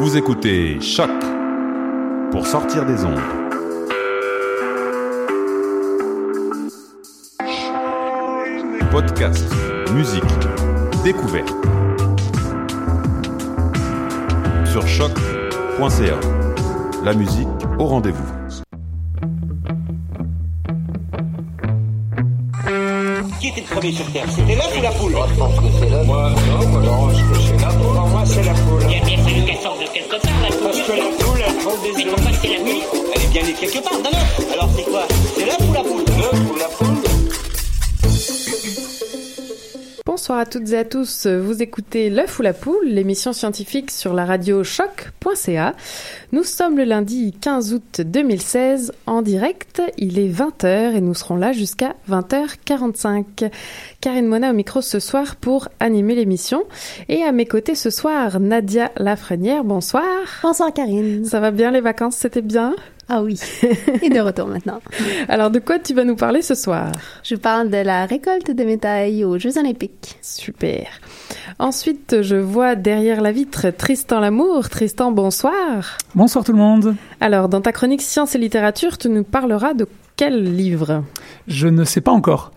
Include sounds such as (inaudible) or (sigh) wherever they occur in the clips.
Vous écoutez Choc pour sortir des ondes. Podcast, musique, découverte. Sur choc.ca. La musique au rendez-vous. Qui était le premier sur Terre? C'était l'œuf ou la poule? Moi, je pense que c'est l'œuf. Moi, non, moi, je pense que c'est la poule. C'est la poule. Il a bien fallu qu'elle sorte de quelque part, la Parce poule. que la poule, elle prend des Mais pourquoi c'est la nuit Elle est bien née quelque part, d'un œuf. Alors c'est quoi? C'est l'œuf ou la poule? L'œuf ou la poule Bonsoir à toutes et à tous, vous écoutez L'œuf ou la poule, l'émission scientifique sur la radio choc.ca. Nous sommes le lundi 15 août 2016 en direct, il est 20h et nous serons là jusqu'à 20h45. Karine Mona au micro ce soir pour animer l'émission et à mes côtés ce soir Nadia Lafrenière, bonsoir. Bonsoir Karine. Ça va bien les vacances, c'était bien? Ah oui. (laughs) Et de retour maintenant. Alors de quoi tu vas nous parler ce soir? Je vous parle de la récolte de médailles aux Jeux Olympiques. Super. Ensuite, je vois derrière la vitre Tristan Lamour. Tristan, bonsoir. Bonsoir tout le monde. Alors, dans ta chronique Science et littérature, tu nous parleras de quel livre? Je ne sais pas encore.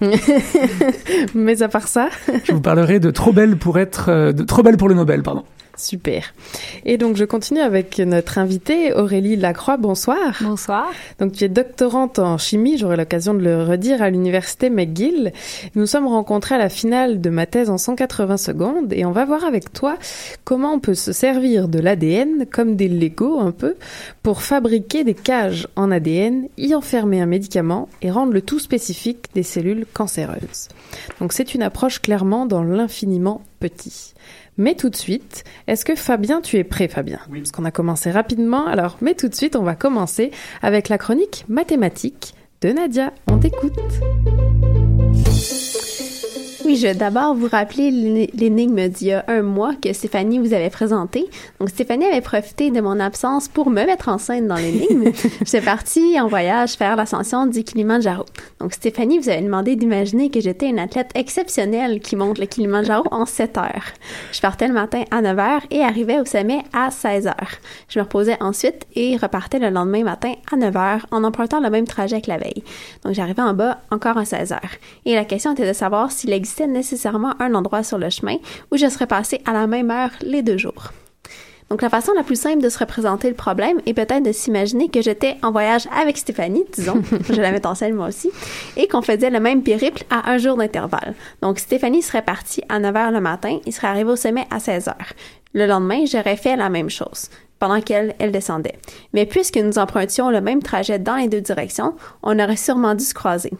(laughs) Mais à part ça, Je vous parlerai de Trop belle pour être, euh, de Trop belle pour le Nobel, pardon. Super. Et donc, je continue avec notre invitée Aurélie Lacroix. Bonsoir. Bonsoir. Donc, tu es doctorante en chimie, j'aurai l'occasion de le redire, à l'université McGill. Nous sommes rencontrés à la finale de ma thèse en 180 secondes et on va voir avec toi comment on peut se servir de l'ADN comme des Lego un peu pour fabriquer des cages en ADN, y enfermer un médicament et rendre le tout spécifique des cellules cancéreuses. Donc, c'est une approche clairement dans l'infiniment petit. Mais tout de suite, est-ce que Fabien, tu es prêt Fabien Oui. Parce qu'on a commencé rapidement, alors mais tout de suite, on va commencer avec la chronique mathématique de Nadia. On t'écoute. Oui, je vais d'abord vous rappeler l'é- l'énigme d'il y a un mois que Stéphanie vous avait présentée. Donc, Stéphanie avait profité de mon absence pour me mettre en scène dans l'énigme. (laughs) J'étais partie en voyage faire l'ascension du Kilimanjaro. Donc, Stéphanie vous avait demandé d'imaginer que j'étais une athlète exceptionnelle qui monte le Kilimanjaro en 7 heures. Je partais le matin à 9 heures et arrivais au sommet à 16 heures. Je me reposais ensuite et repartais le lendemain matin à 9 heures en empruntant le même trajet que la veille. Donc, j'arrivais en bas encore à 16 heures. Et la question était de savoir s'il existait nécessairement un endroit sur le chemin où je serais passée à la même heure les deux jours. Donc, la façon la plus simple de se représenter le problème est peut-être de s'imaginer que j'étais en voyage avec Stéphanie, disons, (laughs) je la mets en scène moi aussi, et qu'on faisait le même périple à un jour d'intervalle. Donc, Stéphanie serait partie à 9 h le matin, il serait arrivé au sommet à 16 h. Le lendemain, j'aurais fait la même chose pendant qu'elle, elle descendait. Mais puisque nous empruntions le même trajet dans les deux directions, on aurait sûrement dû se croiser.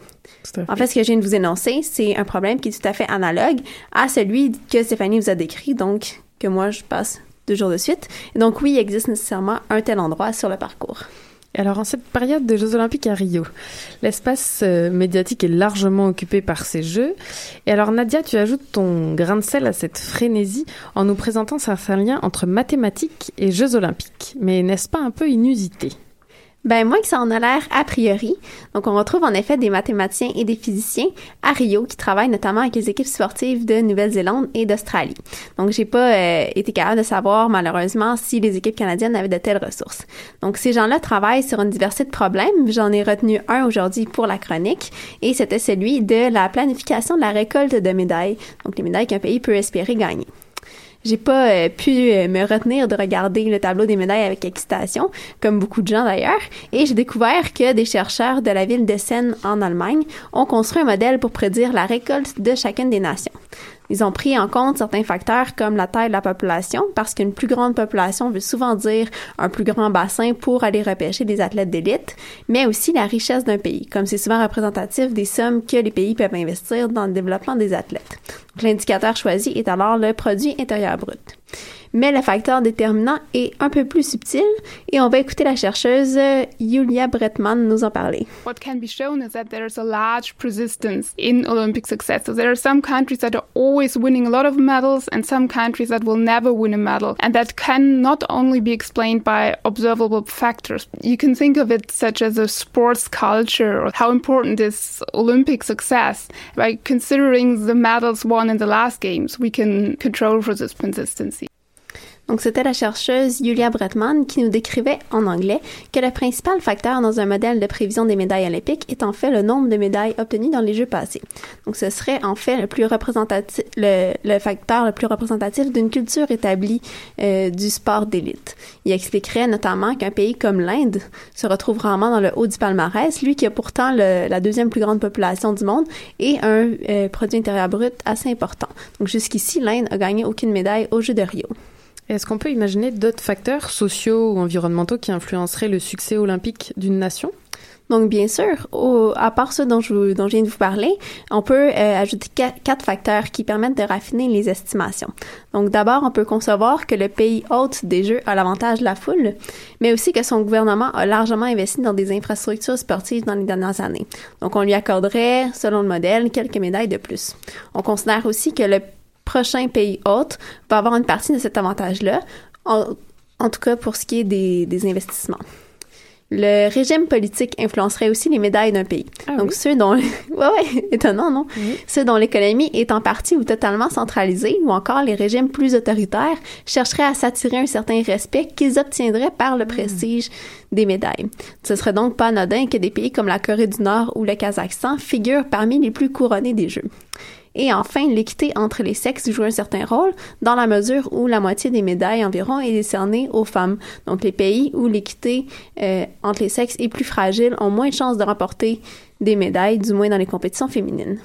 Fait. En fait, ce que je viens de vous énoncer, c'est un problème qui est tout à fait analogue à celui que Stéphanie vous a décrit, donc que moi je passe deux jours de suite. Et donc oui, il existe nécessairement un tel endroit sur le parcours. Alors, en cette période des Jeux Olympiques à Rio, l'espace euh, médiatique est largement occupé par ces Jeux. Et alors, Nadia, tu ajoutes ton grain de sel à cette frénésie en nous présentant certains liens entre mathématiques et Jeux Olympiques. Mais n'est-ce pas un peu inusité? Ben, moins que ça en a l'air a priori. Donc, on retrouve en effet des mathématiciens et des physiciens à Rio qui travaillent notamment avec les équipes sportives de Nouvelle-Zélande et d'Australie. Donc, j'ai pas euh, été capable de savoir, malheureusement, si les équipes canadiennes avaient de telles ressources. Donc, ces gens-là travaillent sur une diversité de problèmes. J'en ai retenu un aujourd'hui pour la chronique et c'était celui de la planification de la récolte de médailles. Donc, les médailles qu'un pays peut espérer gagner. J'ai pas euh, pu euh, me retenir de regarder le tableau des médailles avec excitation, comme beaucoup de gens d'ailleurs, et j'ai découvert que des chercheurs de la ville de Seine en Allemagne ont construit un modèle pour prédire la récolte de chacune des nations. Ils ont pris en compte certains facteurs comme la taille de la population, parce qu'une plus grande population veut souvent dire un plus grand bassin pour aller repêcher des athlètes d'élite, mais aussi la richesse d'un pays, comme c'est souvent représentatif des sommes que les pays peuvent investir dans le développement des athlètes. L'indicateur choisi est alors le produit intérieur brut. Mais le facteur déterminant est un peu plus subtil et on va écouter la chercheuse euh, Julia Bretman nous en parler. what can be shown is that there's a large persistence in Olympic success. So there are some countries that are always winning a lot of medals and some countries that will never win a medal. And that can not only be explained by observable factors. You can think of it such as a sports culture or how important is Olympic success. By considering the medals won in the last games, we can control for this consistency. Donc, c'était la chercheuse Julia Bretman qui nous décrivait en anglais que le principal facteur dans un modèle de prévision des médailles olympiques est en fait le nombre de médailles obtenues dans les Jeux passés. Donc, ce serait en fait le facteur le plus représentatif d'une culture établie euh, du sport d'élite. Il expliquerait notamment qu'un pays comme l'Inde se retrouve rarement dans le haut du palmarès, lui qui a pourtant la deuxième plus grande population du monde et un euh, produit intérieur brut assez important. Donc, jusqu'ici, l'Inde a gagné aucune médaille aux Jeux de Rio. Est-ce qu'on peut imaginer d'autres facteurs sociaux ou environnementaux qui influenceraient le succès olympique d'une nation? Donc, bien sûr, au, à part ceux dont je, dont viens de vous parler, on peut euh, ajouter quatre, quatre, facteurs qui permettent de raffiner les estimations. Donc, d'abord, on peut concevoir que le pays hôte des Jeux a l'avantage de la foule, mais aussi que son gouvernement a largement investi dans des infrastructures sportives dans les dernières années. Donc, on lui accorderait, selon le modèle, quelques médailles de plus. On considère aussi que le prochain pays hôte va avoir une partie de cet avantage-là, en, en, tout cas pour ce qui est des, des, investissements. Le régime politique influencerait aussi les médailles d'un pays. Ah Donc oui? ceux dont, (laughs) ouais, ouais, étonnant, non? Oui. Ceux dont l'économie est en partie ou totalement centralisée, ou encore les régimes plus autoritaires, chercheraient à s'attirer un certain respect qu'ils obtiendraient par le prestige des médailles. Ce serait donc pas anodin que des pays comme la Corée du Nord ou le Kazakhstan figurent parmi les plus couronnés des Jeux. Et enfin, l'équité entre les sexes joue un certain rôle dans la mesure où la moitié des médailles environ est décernée aux femmes. Donc les pays où l'équité euh, entre les sexes est plus fragile ont moins de chances de remporter des médailles, du moins dans les compétitions féminines.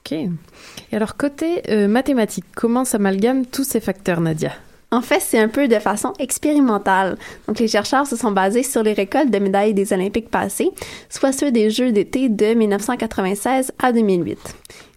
Ok. Et alors côté euh, mathématiques, comment s'amalgament tous ces facteurs, Nadia? En fait, c'est un peu de façon expérimentale. Donc, les chercheurs se sont basés sur les récoltes de médailles des Olympiques passés, soit ceux des Jeux d'été de 1996 à 2008.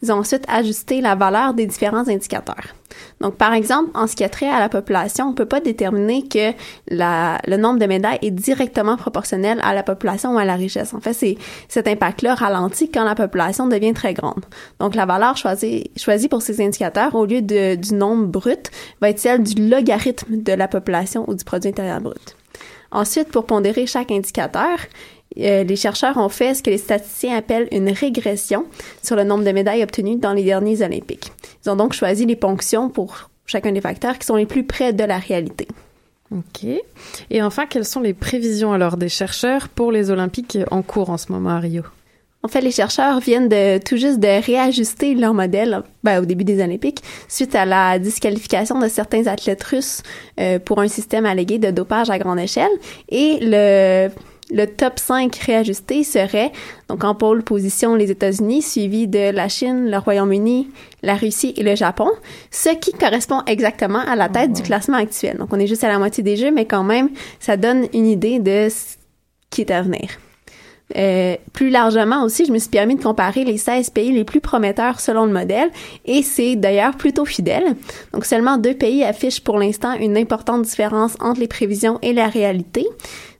Ils ont ensuite ajusté la valeur des différents indicateurs. Donc, par exemple, en ce qui a trait à la population, on peut pas déterminer que la, le nombre de médailles est directement proportionnel à la population ou à la richesse. En fait, c'est cet impact-là ralentit quand la population devient très grande. Donc, la valeur choisie, choisie pour ces indicateurs, au lieu de, du nombre brut, va être celle du logarithme de la population ou du produit intérieur brut. Ensuite, pour pondérer chaque indicateur, euh, les chercheurs ont fait ce que les statisticiens appellent une régression sur le nombre de médailles obtenues dans les derniers Olympiques. Ils ont donc choisi les ponctions pour chacun des facteurs qui sont les plus près de la réalité. Ok. Et enfin, quelles sont les prévisions alors des chercheurs pour les Olympiques en cours en ce moment à Rio? En fait, les chercheurs viennent de tout juste de réajuster leur modèle ben, au début des Olympiques suite à la disqualification de certains athlètes russes euh, pour un système allégué de dopage à grande échelle. Et le le top 5 réajusté serait donc en pôle position les États-Unis, suivi de la Chine, le Royaume-Uni, la Russie et le Japon, ce qui correspond exactement à la tête du classement actuel. Donc on est juste à la moitié des jeux, mais quand même, ça donne une idée de ce qui est à venir. Euh, plus largement aussi, je me suis permis de comparer les 16 pays les plus prometteurs selon le modèle et c'est d'ailleurs plutôt fidèle. Donc seulement deux pays affichent pour l'instant une importante différence entre les prévisions et la réalité.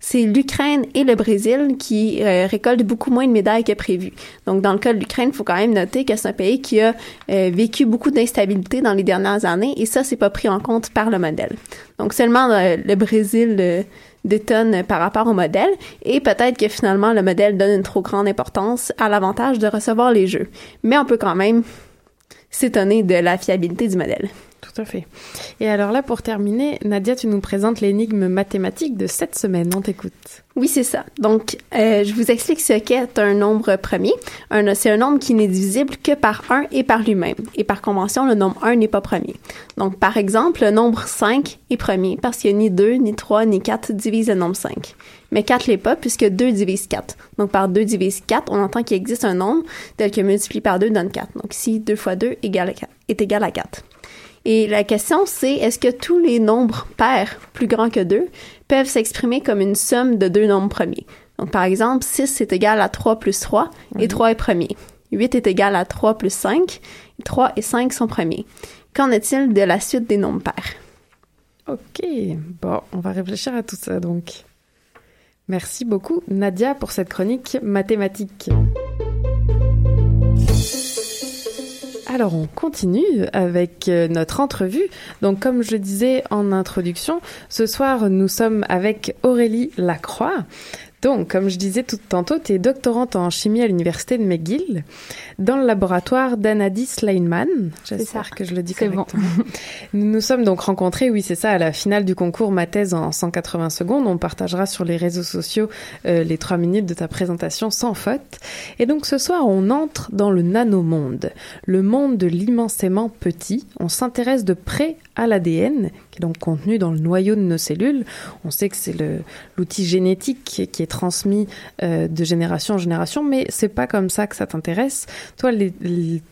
C'est l'Ukraine et le Brésil qui euh, récoltent beaucoup moins de médailles que prévu. Donc dans le cas de l'Ukraine, il faut quand même noter que c'est un pays qui a euh, vécu beaucoup d'instabilité dans les dernières années et ça c'est pas pris en compte par le modèle. Donc seulement euh, le Brésil détonne par rapport au modèle et peut-être que finalement le modèle donne une trop grande importance à l'avantage de recevoir les jeux. Mais on peut quand même s'étonner de la fiabilité du modèle. Tout à fait. Et alors là, pour terminer, Nadia, tu nous présentes l'énigme mathématique de cette semaine. On t'écoute. Oui, c'est ça. Donc, euh, je vous explique ce qu'est un nombre premier. C'est un nombre qui n'est divisible que par 1 et par lui-même. Et par convention, le nombre 1 n'est pas premier. Donc, par exemple, le nombre 5 est premier parce qu'il n'y a ni 2, ni 3, ni 4 divise le nombre 5. Mais 4 l'est pas puisque 2 divise 4. Donc, par 2 divise 4, on entend qu'il existe un nombre tel que multiplié par 2 donne 4. Donc, ici, 2 fois 2 égale à 4, est égal à 4. Et la question, c'est est-ce que tous les nombres pairs plus grands que 2 peuvent s'exprimer comme une somme de deux nombres premiers? Donc, par exemple, 6 est égal à 3 plus 3 et 3 est premier. 8 est égal à 3 plus 5 et 3 et 5 sont premiers. Qu'en est-il de la suite des nombres pairs? Ok, bon, on va réfléchir à tout ça donc. Merci beaucoup Nadia pour cette chronique mathématique. Alors on continue avec euh, notre entrevue. Donc comme je disais en introduction, ce soir nous sommes avec Aurélie Lacroix. Donc, comme je disais tout tantôt, tu es doctorante en chimie à l'université de McGill, dans le laboratoire d'Anadi Sleinman. J'espère que je le dis correctement. Bon. nous nous sommes donc rencontrés, oui, c'est ça, à la finale du concours Ma thèse en 180 secondes. On partagera sur les réseaux sociaux euh, les trois minutes de ta présentation sans faute. Et donc, ce soir, on entre dans le nanomonde, le monde de l'immensément petit. On s'intéresse de près à l'ADN, donc contenu dans le noyau de nos cellules. On sait que c'est l'outil génétique qui est, transmis euh, de génération en génération, mais c'est pas comme ça que ça t'intéresse. Toi,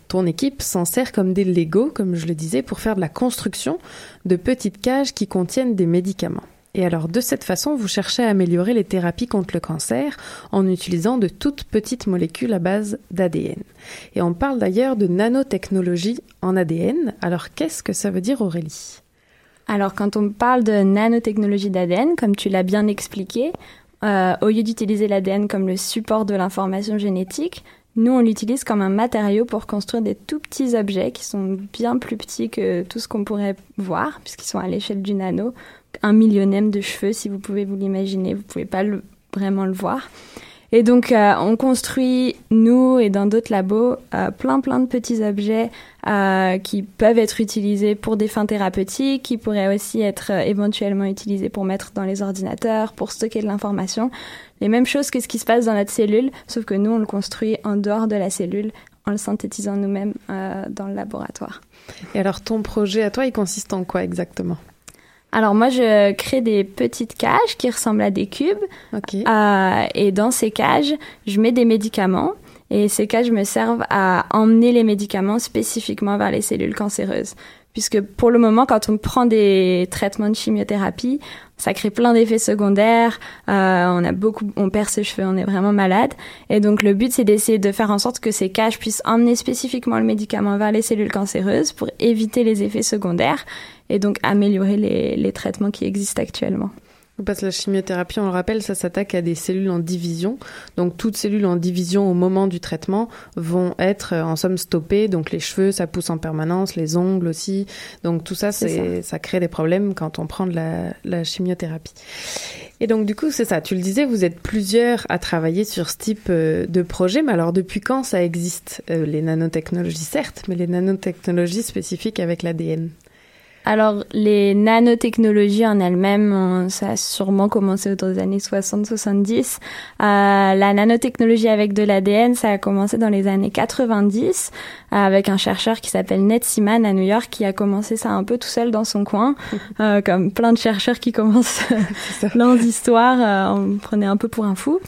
ton équipe s'en sert comme des Lego, comme je le disais, pour faire de la construction de petites cages qui contiennent des médicaments. Et alors, de cette façon, vous cherchez à améliorer les thérapies contre le cancer en utilisant de toutes petites molécules à base d'ADN. Et on parle d'ailleurs de nanotechnologie en ADN. Alors, qu'est-ce que ça veut dire, Aurélie? Alors, quand on parle de nanotechnologie d'ADN, comme tu l'as bien expliqué, euh, au lieu d'utiliser l'ADN comme le support de l'information génétique, nous, on l'utilise comme un matériau pour construire des tout petits objets qui sont bien plus petits que tout ce qu'on pourrait voir, puisqu'ils sont à l'échelle du nano un millionième de cheveux, si vous pouvez vous l'imaginer. Vous pouvez pas vraiment le voir. Et donc, euh, on construit, nous et dans d'autres labos, euh, plein plein de petits objets euh, qui peuvent être utilisés pour des fins thérapeutiques, qui pourraient aussi être euh, éventuellement utilisés pour mettre dans les ordinateurs, pour stocker de l'information. Les mêmes choses que ce qui se passe dans notre cellule, sauf que nous, on le construit en dehors de la cellule, en le synthétisant nous-mêmes euh, dans le laboratoire. Et alors, ton projet à toi, il consiste en quoi exactement? Alors moi, je crée des petites cages qui ressemblent à des cubes. Okay. Euh, et dans ces cages, je mets des médicaments. Et ces cages me servent à emmener les médicaments spécifiquement vers les cellules cancéreuses. Puisque pour le moment, quand on prend des traitements de chimiothérapie, ça crée plein d'effets secondaires. Euh, on a beaucoup, on perd ses cheveux, on est vraiment malade. Et donc le but, c'est d'essayer de faire en sorte que ces cages puissent emmener spécifiquement le médicament vers les cellules cancéreuses pour éviter les effets secondaires et donc améliorer les, les traitements qui existent actuellement. Parce que la chimiothérapie, on le rappelle, ça s'attaque à des cellules en division. Donc toutes cellules en division au moment du traitement vont être en somme stoppées. Donc les cheveux, ça pousse en permanence, les ongles aussi. Donc tout ça, c'est ça. ça. crée des problèmes quand on prend de la, la chimiothérapie. Et donc du coup, c'est ça. Tu le disais, vous êtes plusieurs à travailler sur ce type de projet. Mais alors depuis quand ça existe Les nanotechnologies, certes, mais les nanotechnologies spécifiques avec l'ADN alors, les nanotechnologies en elles-mêmes, ça a sûrement commencé autour des années 60-70. Euh, la nanotechnologie avec de l'ADN, ça a commencé dans les années 90 avec un chercheur qui s'appelle Ned Seaman à New York qui a commencé ça un peu tout seul dans son coin, (laughs) euh, comme plein de chercheurs qui commencent plein (laughs) d'histoires. Euh, on prenait un peu pour un fou.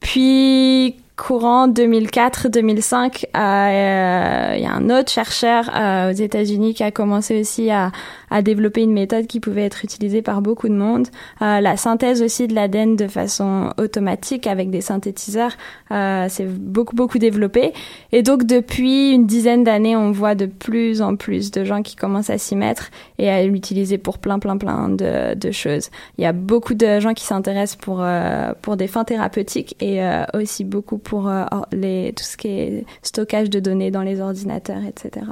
Puis courant 2004-2005, il euh, y a un autre chercheur euh, aux États-Unis qui a commencé aussi à, à, développer une méthode qui pouvait être utilisée par beaucoup de monde. Euh, la synthèse aussi de l'ADN de façon automatique avec des synthétiseurs, euh, c'est beaucoup beaucoup développé. Et donc depuis une dizaine d'années, on voit de plus en plus de gens qui commencent à s'y mettre et à l'utiliser pour plein plein plein de, de choses. Il y a beaucoup de gens qui s'intéressent pour euh, pour des fins thérapeutiques et aussi beaucoup pour euh, les, tout ce qui est stockage de données dans les ordinateurs, etc.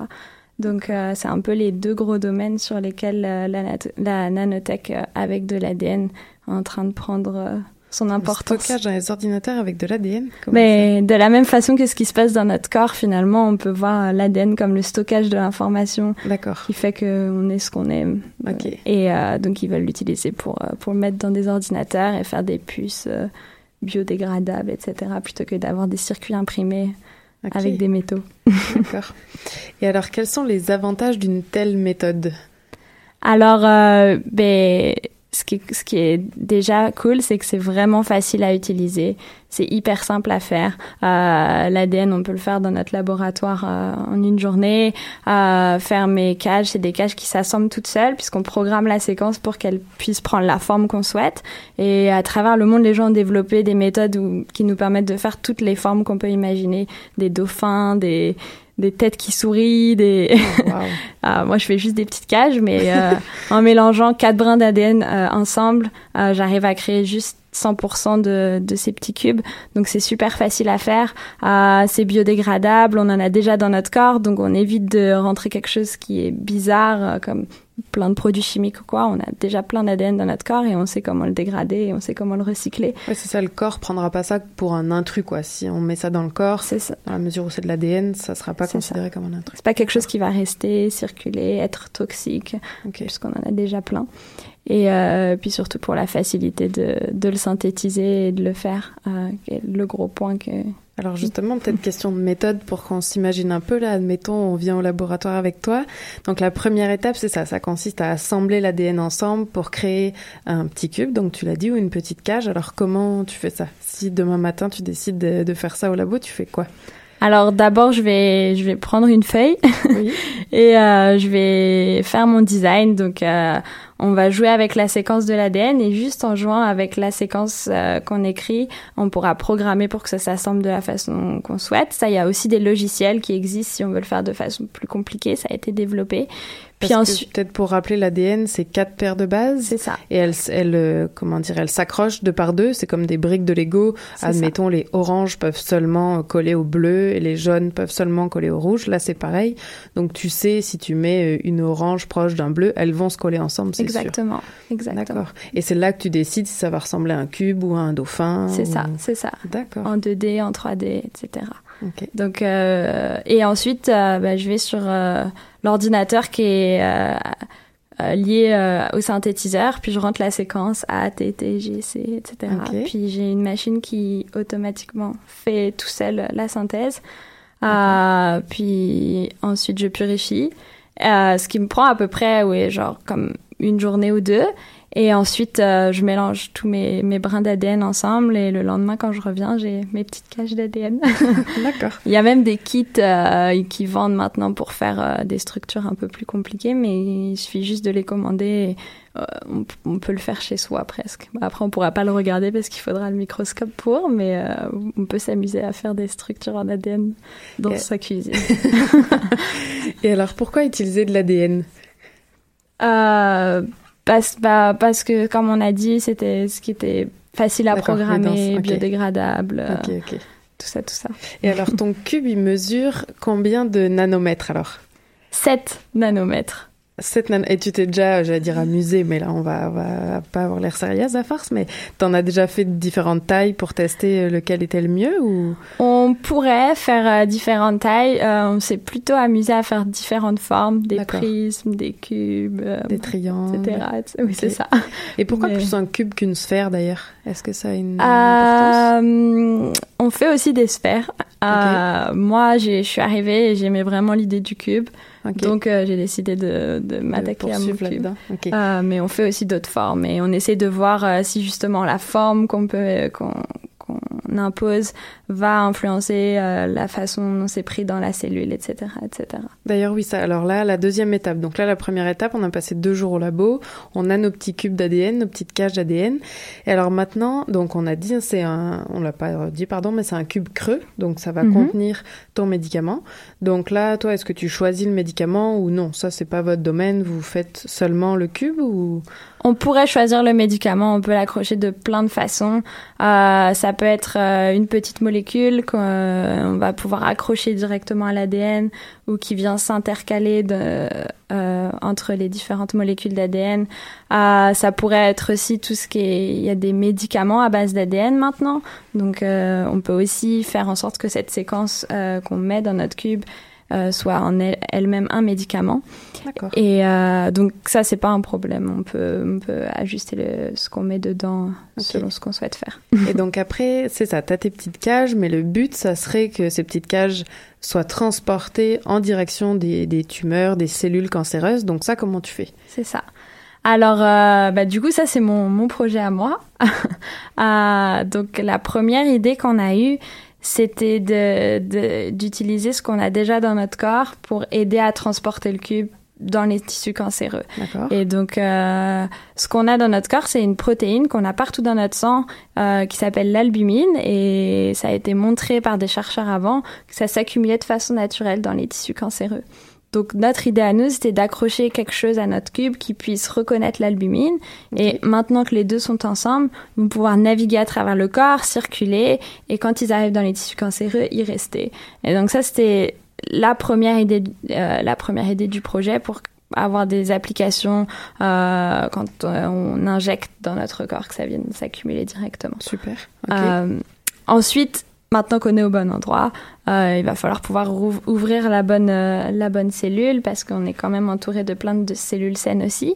Donc euh, c'est un peu les deux gros domaines sur lesquels euh, la, la, nanotech avec de l'ADN est en train de prendre son importance. Le stockage dans les ordinateurs avec de l'ADN Mais de la même façon que ce qui se passe dans notre corps, finalement, on peut voir l'ADN comme le stockage de l'information qui fait qu'on est ce qu'on est. Okay. Et donc ils veulent l'utiliser pour, pour le mettre dans des ordinateurs et faire des puces biodégradables, etc., plutôt que d'avoir des circuits imprimés okay. avec des métaux. (laughs) D'accord. Et alors, quels sont les avantages d'une telle méthode? Alors, euh, ben, ce qui, ce qui est déjà cool, c'est que c'est vraiment facile à utiliser. C'est hyper simple à faire. Euh, L'ADN, on peut le faire dans notre laboratoire euh, en une journée. Euh, faire mes cages, c'est des cages qui s'assemblent toutes seules puisqu'on programme la séquence pour qu'elle puisse prendre la forme qu'on souhaite. Et à travers le monde, les gens ont développé des méthodes où, qui nous permettent de faire toutes les formes qu'on peut imaginer. Des dauphins, des, des têtes qui sourient, des. (laughs) Wow. ah, moi, je fais juste des petites cages, mais euh, en mélangeant quatre brins d'ADN euh, ensemble, euh, j'arrive à créer juste 100% de, de ces petits cubes. Donc c'est super facile à faire. Euh, c'est biodégradable, on en a déjà dans notre corps, donc on évite de rentrer quelque chose qui est bizarre, comme plein de produits chimiques ou quoi. On a déjà plein d'ADN dans notre corps et on sait comment le dégrader et on sait comment le recycler. Ouais, c'est ça, le corps prendra pas ça pour un intrus, quoi. Si on met ça dans le corps, c'est ça. dans la mesure où c'est de l'ADN, ça sera pas considéré ça. comme un intrus. C'est pas quelque chose qui va rester, circuler, être toxique, okay. puisqu'on en a déjà plein. Et euh, puis surtout pour la facilité de, de, le synthétiser et de le faire, euh, le gros point que... Alors justement, peut-être question de méthode pour qu'on s'imagine un peu. Là, admettons, on vient au laboratoire avec toi. Donc la première étape, c'est ça. Ça consiste à assembler l'ADN ensemble pour créer un petit cube, donc tu l'as dit, ou une petite cage. Alors comment tu fais ça? Si demain matin, tu décides de, de faire ça au labo, tu fais quoi? Alors d'abord, je vais je vais prendre une feuille oui. (laughs) et euh, je vais faire mon design. Donc euh, on va jouer avec la séquence de l'ADN et juste en jouant avec la séquence euh, qu'on écrit, on pourra programmer pour que ça s'assemble de la façon qu'on souhaite. Ça, il y a aussi des logiciels qui existent si on veut le faire de façon plus compliquée. Ça a été développé. Puis ensuite, peut-être pour rappeler l'ADN, c'est quatre paires de bases. C'est ça. Et elles, elles, euh, comment dire, elles s'accrochent deux par deux. C'est comme des briques de Lego. Admettons, ça. les oranges peuvent seulement coller au bleu et les jaunes peuvent seulement coller au rouge. Là, c'est pareil. Donc, tu sais, si tu mets euh, une orange proche d'un bleu, elles vont se coller ensemble, c'est Exactement. Exactement. D'accord. Et c'est là que tu décides si ça va ressembler à un cube ou à un dauphin. C'est ou... ça, c'est ça. D'accord. En 2D, en 3D, etc. Okay. Donc, euh, et ensuite, euh, bah, je vais sur euh, l'ordinateur qui est lié au synthétiseur, puis je rentre la séquence A, T, T, G, C, etc. Okay. Puis j'ai une machine qui automatiquement fait tout seul la synthèse. Okay. puis ensuite, je purifie. ce qui me prend à peu près, oui, genre comme une journée ou deux. Et ensuite, euh, je mélange tous mes, mes brins d'ADN ensemble et le lendemain, quand je reviens, j'ai mes petites caches d'ADN. (laughs) (laughs) D'accord. Il y a même des kits euh, qui vendent maintenant pour faire euh, des structures un peu plus compliquées, mais il suffit juste de les commander. Et, on, on, peut le faire chez soi presque. Après, on pourra pas le regarder parce qu'il faudra le microscope pour, mais on peut s'amuser à faire des structures en ADN dans et... sa cuisine. (laughs) et alors, pourquoi utiliser de l'ADN euh, parce, bah, parce que, comme on a dit, c'était ce qui était facile à programmer, okay. biodégradable. Ok. Tout ça, tout ça. Et alors, ton cube, il mesure combien de nanomètres alors? 7 nanomètres. 7 nan et tu t'es déjà, j'allais dire amusé, mais là on va, on va pas avoir l'air sérieuse à force, mais t'en as déjà fait différentes tailles pour tester lequel était le mieux ou? On pourrait faire euh, différentes tailles. Euh, on s'est plutôt amusé à faire différentes formes, des prismes, des cubes, euh, des triangles, etc. Oui, c'est ça. Et pourquoi mais... plus un cube qu'une sphère d'ailleurs? Est-ce que ça a une importance? On fait aussi des sphères. Okay. moi, je suis arrivée et j'aimais vraiment l'idée du cube. Okay. Donc euh, j'ai décidé de, de m'attaquer à mon cube. Okay. Euh, mais on fait aussi d'autres formes et on essaie de voir euh, si justement la forme qu'on peut qu'on qu'on impose va influencer euh, la façon dont c'est pris dans la cellule, etc., etc. D'ailleurs, oui, ça. Alors là, la deuxième étape. Donc là, la première étape, on a passé deux jours au labo. On a nos petits cubes d'ADN, nos petites caches d'ADN. Et alors maintenant, donc on a dit, c'est un, on l'a pas dit, pardon, mais c'est un cube creux. Donc ça va Mhm. mm -hmm. contenir ton médicament. Donc là, toi, est-ce que tu choisis le médicament ou non? Ça, c'est pas votre domaine. Vous faites seulement le cube ou? On pourrait choisir le médicament, on peut l'accrocher de plein de façons. Euh, ça peut être euh, une petite molécule qu'on euh, va pouvoir accrocher directement à l'ADN ou qui vient s'intercaler euh, entre les différentes molécules d'ADN. Euh, ça pourrait être aussi tout ce qui est... Il y a des médicaments à base d'ADN maintenant. Donc on peut aussi faire en sorte que cette séquence qu'on met dans notre cube soit en elle-même un médicament. Et euh, donc ça, c'est pas un problème. On peut, on peut ajuster le, ce qu'on met dedans okay. selon ce qu'on souhaite faire. (laughs) Et donc après, c'est ça, tu as tes petites cages, mais le but, ça serait que ces petites cages soient transportées en direction des, des tumeurs, des cellules cancéreuses. Donc ça, comment tu fais? C'est ça. Alors, euh, bah, du coup, ça, c'est mon, mon projet à moi. (laughs) euh, donc, la première idée qu'on a eue, c'était de, d'utiliser de, ce qu'on a déjà dans notre corps pour aider à transporter le cube dans les tissus cancéreux. Et donc, euh, ce qu'on a dans notre corps, c'est une protéine qu'on a partout dans notre sang euh, qui s'appelle l'albumine et ça a été montré par des chercheurs avant que ça s'accumulait de façon naturelle dans les tissus cancéreux. Donc notre idée à nous, c'était d'accrocher quelque chose à notre cube qui puisse reconnaître l'albumine. Et maintenant que les deux sont ensemble, ils vont pouvoir naviguer à travers le corps, circuler, et quand ils arrivent dans les tissus cancéreux, y rester. Et donc ça, c'était la première idée, euh, la première idée du projet pour avoir des applications euh, quand euh, on injecte dans notre corps que ça vienne s'accumuler directement. Super. Euh, ensuite, maintenant qu'on est au bon endroit, euh, il va falloir pouvoir ouvrir la bonne euh, la bonne cellule parce qu'on est quand même entouré de plein de cellules saines aussi.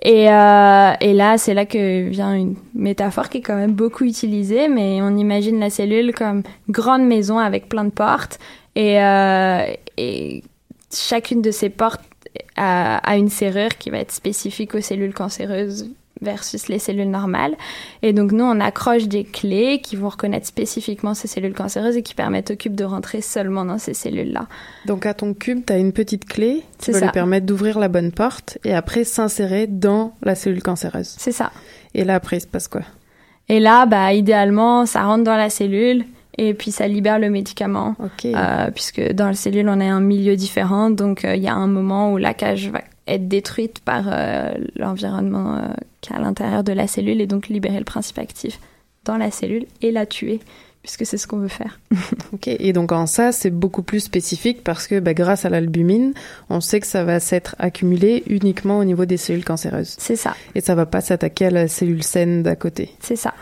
Et, euh, et là, c'est là que vient une métaphore qui est quand même beaucoup utilisée, mais on imagine la cellule comme grande maison avec plein de portes et, chacune de ces portes a, a une serrure qui va être spécifique aux cellules cancéreuses versus les cellules normales. Et donc, nous, on accroche des clés qui vont reconnaître spécifiquement ces cellules cancéreuses et qui permettent au cube de rentrer seulement dans ces cellules-là. Donc, à ton cube, tu as une petite clé qui va lui permettre d'ouvrir la bonne porte et après s'insérer dans la cellule cancéreuse. C'est ça. Et là, après, il se passe quoi? Et là, bah, idéalement, ça rentre dans la cellule et puis ça libère le médicament. Okay. Euh, puisque dans la cellule, on a un milieu différent. Donc, il euh, y a un moment où la cage va être détruite par euh, l'environnement euh, qui est à l'intérieur de la cellule et donc libérer le principe actif dans la cellule et la tuer puisque c'est ce qu'on veut faire. (laughs) ok, et donc en ça, c'est beaucoup plus spécifique parce que bah, grâce à l'albumine, on sait que ça va s'être accumulé uniquement au niveau des cellules cancéreuses. C'est ça. Et ça va pas s'attaquer à la cellule saine d'à côté. C'est ça.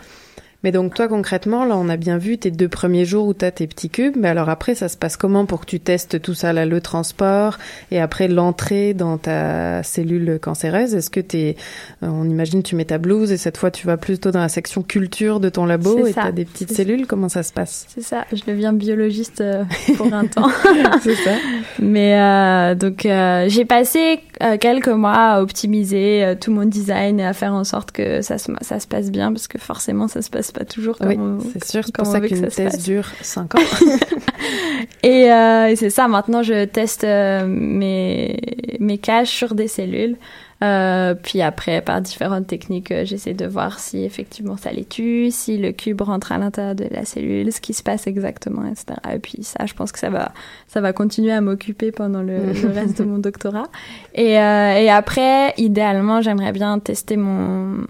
Mais donc toi concrètement, là on a bien vu tes deux premiers jours où tu as tes petits cubes, mais alors après ça se passe comment pour que tu testes tout ça, là, le transport et après l'entrée dans ta cellule cancéreuse? Est-ce que tu es, euh, on imagine tu mets ta blouse et cette fois tu vas plutôt dans la section culture de ton labo et tu as des petites cellules, comment ça se passe? C'est ça, je deviens biologiste euh, pour un temps. (laughs) C'est ça. Mais euh, donc euh, j'ai passé quelques mois à optimiser tout mon design et à faire en sorte que ça se, ça se passe bien parce que forcément ça se passe pas toujours comme oui, on, c'est sûr, c'est pour ça qu'une thèse dure 5 ans. (laughs) et, euh, et c'est ça, maintenant je teste euh, mes, mes caches sur des cellules. Euh, puis après, par différentes techniques, euh, j'essaie de voir si effectivement ça les tue, si le cube rentre à l'intérieur de la cellule, ce qui se passe exactement, etc. Et puis ça, je pense que ça va, ça va continuer à m'occuper pendant le, (laughs) le, reste de mon doctorat. Et, euh, et après, idéalement, j'aimerais bien tester mon,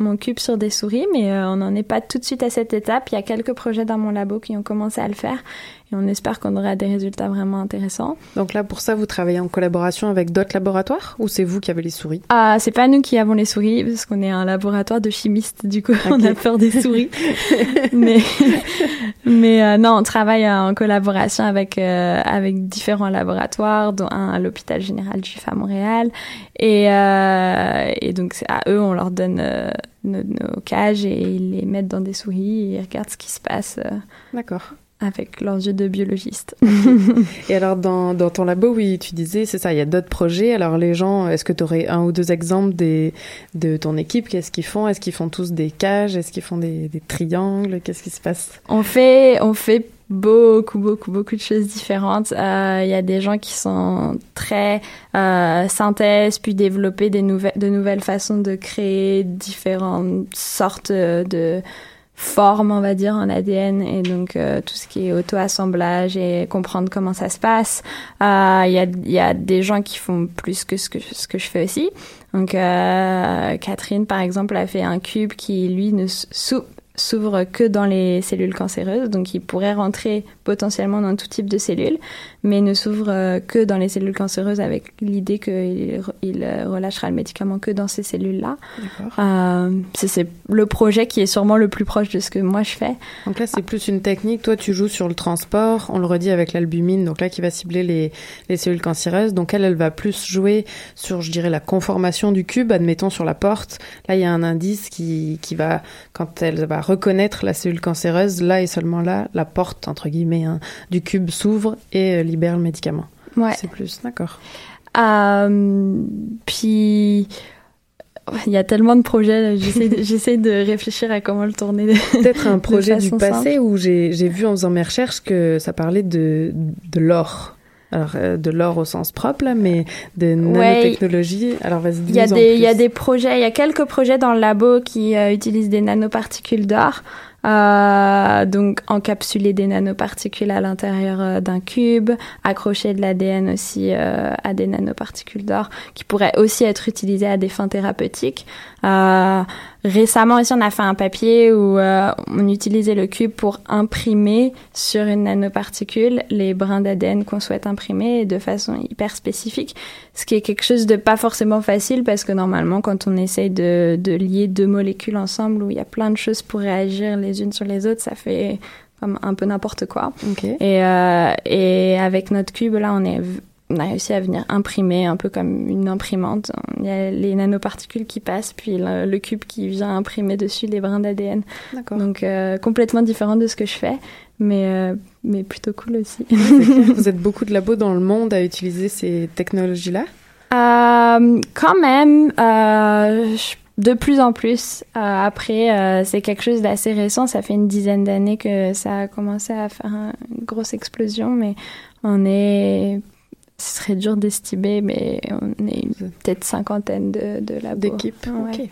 mon cube sur des souris, mais euh, on n'en est pas tout de suite à cette étape. Il y a quelques projets dans mon labo qui ont commencé à le faire et on espère qu'on aura des résultats vraiment intéressants. Donc là, pour ça, vous travaillez en collaboration avec d'autres laboratoires ou c'est vous qui avez les souris? Ah, c'est pas nous qui avons les souris parce qu'on est un laboratoire de chimistes, du coup, okay. (laughs) on a peur des souris. (laughs) mais mais euh, non, on travaille en collaboration avec euh, avec différents laboratoires, dont un à l'hôpital général du à Montréal et euh, et donc à eux, on leur donne euh, nos, nos, cages et ils les mettent dans des souris et ils regardent ce qui se passe. D'accord avec leurs yeux de biologiste. et alors, dans, dans ton labo, oui, tu disais, c'est ça, il y a d'autres projets. Alors, les gens, est-ce que tu aurais un ou deux exemples des, de ton équipe? Qu'est-ce qu'ils font? Est-ce qu'ils font tous des cages? Est-ce qu'ils font des, des triangles? Qu'est-ce qui se passe? On fait, on fait beaucoup, beaucoup, beaucoup de choses différentes. Il euh, y a des gens qui sont très euh, synthèse, puis développer des nouvelles, de nouvelles façons de créer différentes sortes de forme, on va dire, en ADN et donc euh, tout ce qui est auto-assemblage et comprendre comment ça se passe. Il euh, y, a, y a des gens qui font plus que ce que, ce que je fais aussi. Donc euh, Catherine, par exemple, a fait un cube qui, lui, ne sou s'ouvre que dans les cellules cancéreuses, donc il pourrait rentrer potentiellement dans tout type de cellules, mais ne s'ouvre que dans les cellules cancéreuses avec l'idée qu'il il relâchera le médicament que dans ces cellules-là. Euh, c'est le projet qui est sûrement le plus proche de ce que moi je fais. Donc là, c'est plus une technique. Toi, tu joues sur le transport, on le redit avec l'albumine, donc là qui va cibler les, les cellules cancéreuses. Donc elle, elle va plus jouer sur, je dirais, la conformation du cube, admettons sur la porte. Là, il y a un indice qui, qui va, quand elle va reconnaître la cellule cancéreuse, là et seulement là, la porte, entre guillemets, du cube s'ouvre et euh, libère le médicament. Ouais. C'est plus, d'accord. Euh, puis, il y a tellement de projets, j'essaie de, (laughs) de, réfléchir à comment le tourner. Peut-être un projet du passé simple. où j'ai vu en faisant mes recherches que ça parlait de, de l'or. Alors, euh, de l'or au sens propre, là, mais de nanotechnologie. Ouais, Alors, vas-y, Il y a des, il y a des projets, il y a quelques projets dans le labo qui euh, utilisent des nanoparticules d'or. Euh, donc encapsuler des nanoparticules à l'intérieur euh, d'un cube, accrocher de l'ADN aussi euh, à des nanoparticules d'or qui pourraient aussi être utilisées à des fins thérapeutiques. Euh, récemment aussi, on a fait un papier où euh, on utilisait le cube pour imprimer sur une nanoparticule les brins d'ADN qu'on souhaite imprimer de façon hyper spécifique, ce qui est quelque chose de pas forcément facile parce que normalement, quand on essaye de, de lier deux molécules ensemble où il y a plein de choses pour réagir les unes sur les autres, ça fait comme un peu n'importe quoi. Ok. Et, euh, et avec notre cube, là, on est on a réussi à venir imprimer un peu comme une imprimante. Il y a les nanoparticules qui passent, puis le, le cube qui vient imprimer dessus les brins d'ADN. Donc euh, complètement différent de ce que je fais, mais euh, mais plutôt cool aussi. (laughs) Vous êtes beaucoup de labos dans le monde à utiliser ces technologies-là? Euh, quand même, je- de plus en plus. Euh, après, euh, c'est quelque chose d'assez récent. Ça fait une dizaine d'années que ça a commencé à faire un- une grosse explosion, mais on est. Ce serait dur d'estimer, mais on est une- peut-être cinquantaine de, de labos. d'équipe. Ouais. Ok.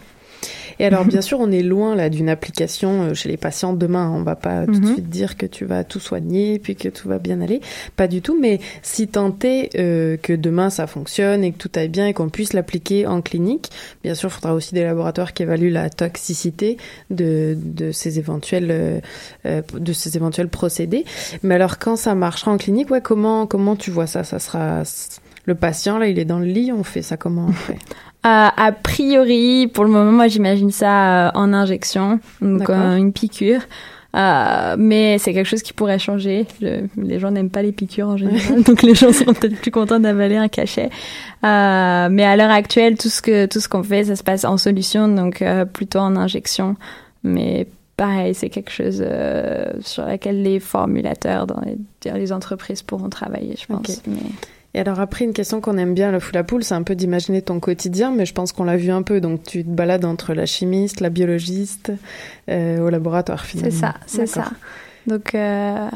Et alors, bien sûr, on est loin là d'une application euh, chez les patients demain. On va pas tout de Mhm. suite dire que tu vas tout soigner puis que tout va bien aller. Pas du tout. Mais si tant est euh, que demain ça fonctionne et que tout aille bien et qu'on puisse l'appliquer en clinique, bien sûr, il faudra aussi des laboratoires qui évaluent la toxicité de, de ces éventuels euh, euh, de ces éventuels procédés. Mais alors, quand ça marchera en clinique, ouais, comment comment tu vois ça? Ça sera le patient là, il est dans le lit. On fait ça comment on fait? Euh, a priori, pour le moment, moi j'imagine ça euh, en injection, donc euh, une piqûre. Euh, mais c'est quelque chose qui pourrait changer. Je- les gens n'aiment pas les piqûres en (laughs) général, donc les gens seront peut-être plus contents d'avaler un cachet. Euh, mais à l'heure actuelle, tout ce que tout ce qu'on fait, ça se passe en solution, donc euh, plutôt en injection. Mais pareil, c'est quelque chose euh, sur laquelle les formulateurs dans les, les entreprises pourront travailler, je pense. Mais... Et alors après, une question qu'on aime bien, le fou la poule, c'est un peu d'imaginer ton quotidien, mais je pense qu'on l'a vu un peu. Donc tu te balades entre la chimiste, la biologiste, euh, au laboratoire finalement. C'est ça, c'est ça. Donc, euh,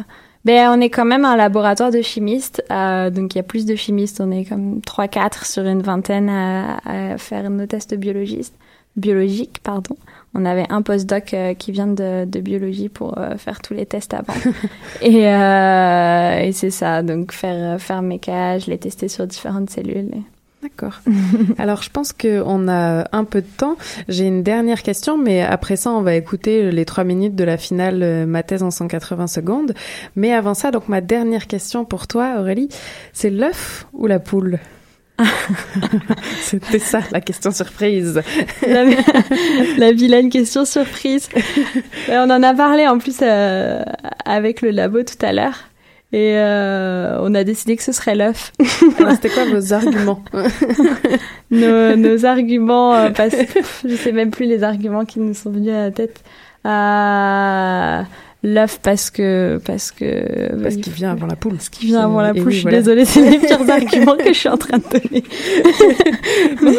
ben, on est quand même un laboratoire de chimistes. euh, donc, il y a plus de chimistes. On est comme 3-4 sur une vingtaine à, à faire nos tests biologistes, biologiques. Pardon. On avait un postdoc euh, qui vient de, de biologie pour euh, faire tous les tests avant. (laughs) et euh, et c'est ça. Donc, faire, faire mes cages, les tester sur différentes cellules. Et- D'accord. (laughs) Alors je pense qu'on a un peu de temps. J'ai une dernière question, mais après ça, on va écouter les trois minutes de la finale euh, Ma thèse en 180 secondes. Mais avant ça, donc ma dernière question pour toi, Aurélie, c'est l'œuf ou la poule? (laughs) C'était ça la question surprise. la, (laughs) la vilaine question surprise. On en a parlé en plus euh, avec le labo tout à l'heure. Et euh, on a décidé que ce serait l'œuf. (laughs) C'était quoi vos arguments? Nos, nos arguments, euh, parce, je sais même plus les arguments qui nous sont venus à la tête. Euh, l'œuf parce que parce que Parce il qu'il vient avant la poule. parce qu'il vient avant la poule. oui, je suis voilà. désolée, c'est les (laughs) pires arguments que je suis en train de donner.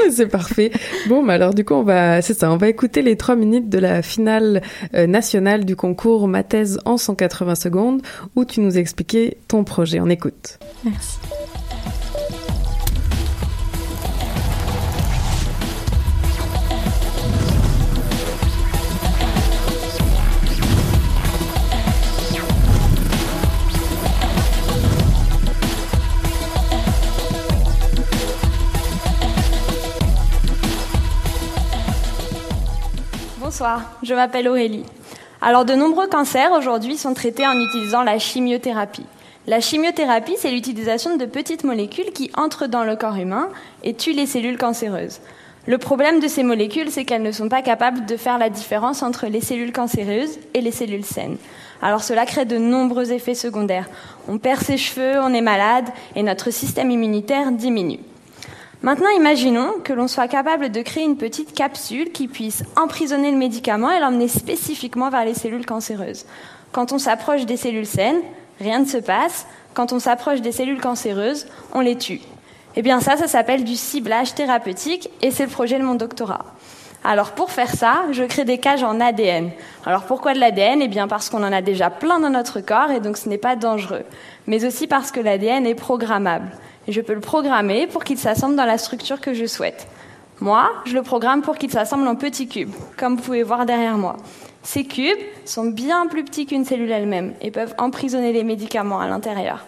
(laughs) C'est parfait. Bon, bah alors du coup, on va, c'est ça, on va écouter les trois minutes de la finale euh, nationale du concours Ma thèse en 180 secondes, où tu nous expliquais ton projet. On écoute. Merci. Bonsoir, je m'appelle Aurélie. Alors, de nombreux cancers aujourd'hui sont traités en utilisant la chimiothérapie. La chimiothérapie, c'est l'utilisation de petites molécules qui entrent dans le corps humain et tuent les cellules cancéreuses. Le problème de ces molécules, c'est qu'elles ne sont pas capables de faire la différence entre les cellules cancéreuses et les cellules saines. Alors cela crée de nombreux effets secondaires. On perd ses cheveux, on est malade et notre système immunitaire diminue. Maintenant, imaginons que l'on soit capable de créer une petite capsule qui puisse emprisonner le médicament et l'emmener spécifiquement vers les cellules cancéreuses. Quand on s'approche des cellules saines, rien ne se passe. Quand on s'approche des cellules cancéreuses, on les tue. Eh bien ça, ça s'appelle du ciblage thérapeutique et c'est le projet de mon doctorat. Alors pour faire ça, je crée des cages en ADN. Alors pourquoi de l'ADN Eh bien parce qu'on en a déjà plein dans notre corps et donc ce n'est pas dangereux. Mais aussi parce que l'ADN est programmable. Je peux le programmer pour qu'il s'assemble dans la structure que je souhaite. Moi, je le programme pour qu'il s'assemble en petits cubes, comme vous pouvez voir derrière moi. Ces cubes sont bien plus petits qu'une cellule elle-même et peuvent emprisonner les médicaments à l'intérieur.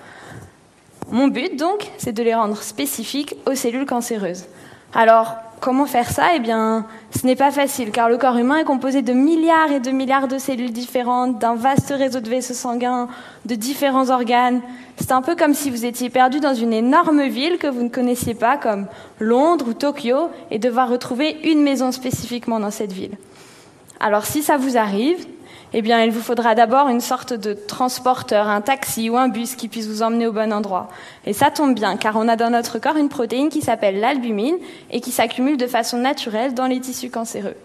Mon but, donc, c'est de les rendre spécifiques aux cellules cancéreuses. Alors, comment faire ça Eh bien, ce n'est pas facile, car le corps humain est composé de milliards et de milliards de cellules différentes, d'un vaste réseau de vaisseaux sanguins, de différents organes. C'est un peu comme si vous étiez perdu dans une énorme ville que vous ne connaissiez pas, comme Londres ou Tokyo, et devoir retrouver une maison spécifiquement dans cette ville. Alors, si ça vous arrive, eh bien, il vous faudra d'abord une sorte de transporteur, un taxi ou un bus qui puisse vous emmener au bon endroit. Et ça tombe bien, car on a dans notre corps une protéine qui s'appelle l'albumine et qui s'accumule de façon naturelle dans les tissus cancéreux.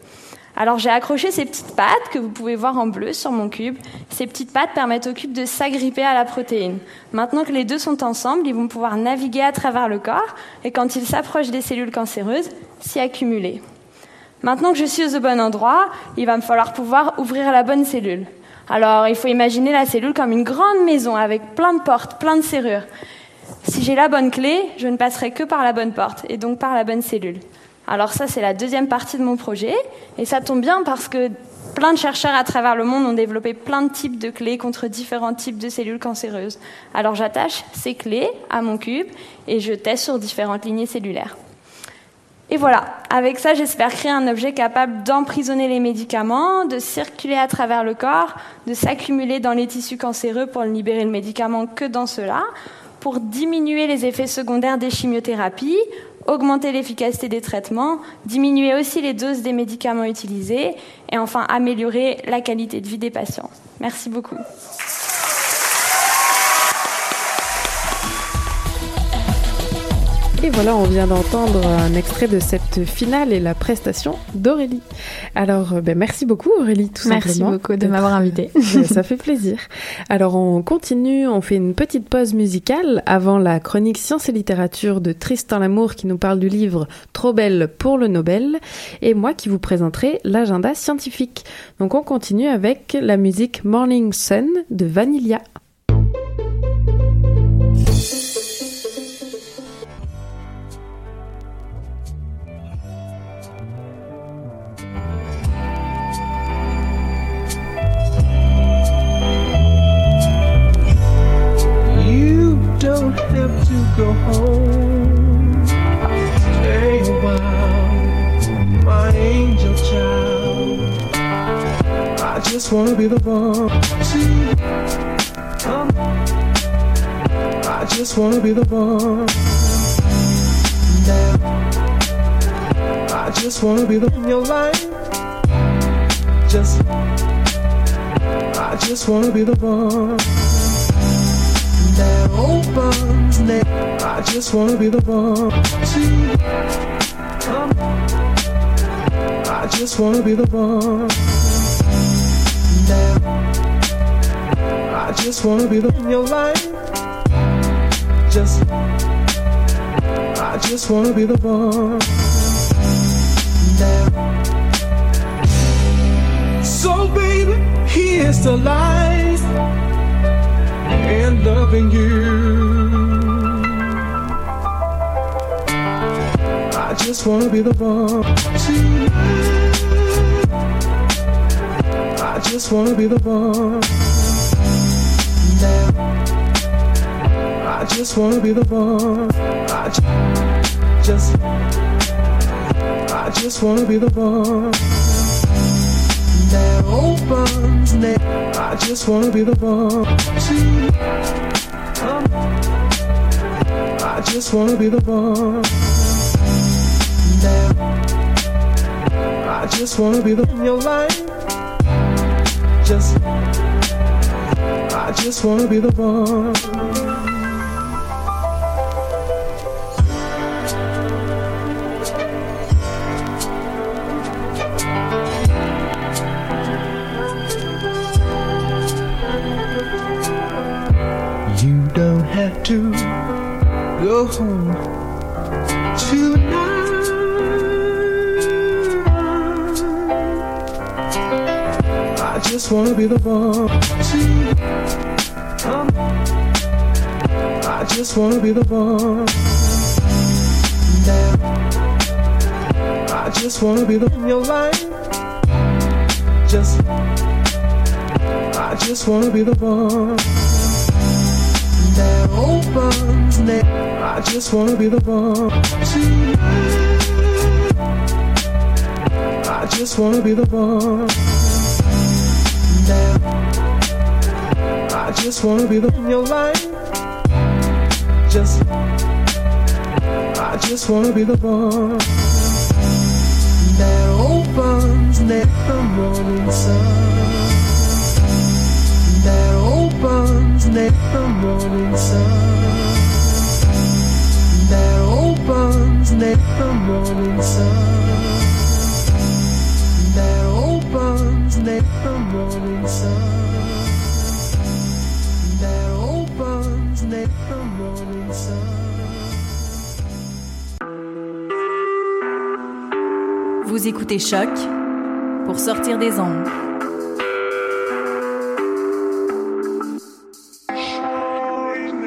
Alors j'ai accroché ces petites pattes que vous pouvez voir en bleu sur mon cube. Ces petites pattes permettent au cube de s'agripper à la protéine. Maintenant que les deux sont ensemble, ils vont pouvoir naviguer à travers le corps et quand ils s'approchent des cellules cancéreuses, s'y accumuler. Maintenant que je suis au bon endroit, il va me falloir pouvoir ouvrir la bonne cellule. Alors, il faut imaginer la cellule comme une grande maison avec plein de portes, plein de serrures. Si j'ai la bonne clé, je ne passerai que par la bonne porte et donc par la bonne cellule. Alors ça, c'est la deuxième partie de mon projet. Et ça tombe bien parce que plein de chercheurs à travers le monde ont développé plein de types de clés contre différents types de cellules cancéreuses. Alors j'attache ces clés à mon cube et je teste sur différentes lignées cellulaires. Et voilà, avec ça, j'espère créer un objet capable d'emprisonner les médicaments, de circuler à travers le corps, de s'accumuler dans les tissus cancéreux pour ne libérer le médicament que dans cela, pour diminuer les effets secondaires des chimiothérapies, augmenter l'efficacité des traitements, diminuer aussi les doses des médicaments utilisés et enfin améliorer la qualité de vie des patients. Merci beaucoup. Et voilà, on vient d'entendre un extrait de cette finale et la prestation d'Aurélie. Alors, euh, ben, merci beaucoup Aurélie, tout merci simplement. Merci beaucoup de m'avoir invitée. (laughs) Ça fait plaisir. Alors, on continue, on fait une petite pause musicale avant la chronique Science et littérature de Tristan Lamour qui nous parle du livre Trop belle pour le Nobel et moi qui vous présenterai l'agenda scientifique. Donc, on continue avec la musique Morning Sun de Vanilla. Don't have to go home. Stay my angel child. I just wanna be the one. I just wanna be the one. I just wanna be in your life. Just, I just wanna be the one that opens net. I just wanna be the one to come. I just wanna be the one now. I just wanna be the in your life. Just, I just wanna be the one now. So baby, here's the life and loving you. I just wanna be the one I just wanna be the one. I just wanna be the one. I just, I just wanna be the one opens net. I just wanna be the one to. I just wanna be the one. I just wanna be the in your life. Just, I just wanna be the one. Go home tonight. I just wanna be the one. I just wanna be the one now. I just wanna be the in your life. Just I just wanna be the one that opens. I just wanna be the one. I just wanna be the one I just wanna be the in your life. Just I just wanna be the one that opens net the morning sun. That opens net the morning sun. Vous écoutez Choc pour sortir des ondes.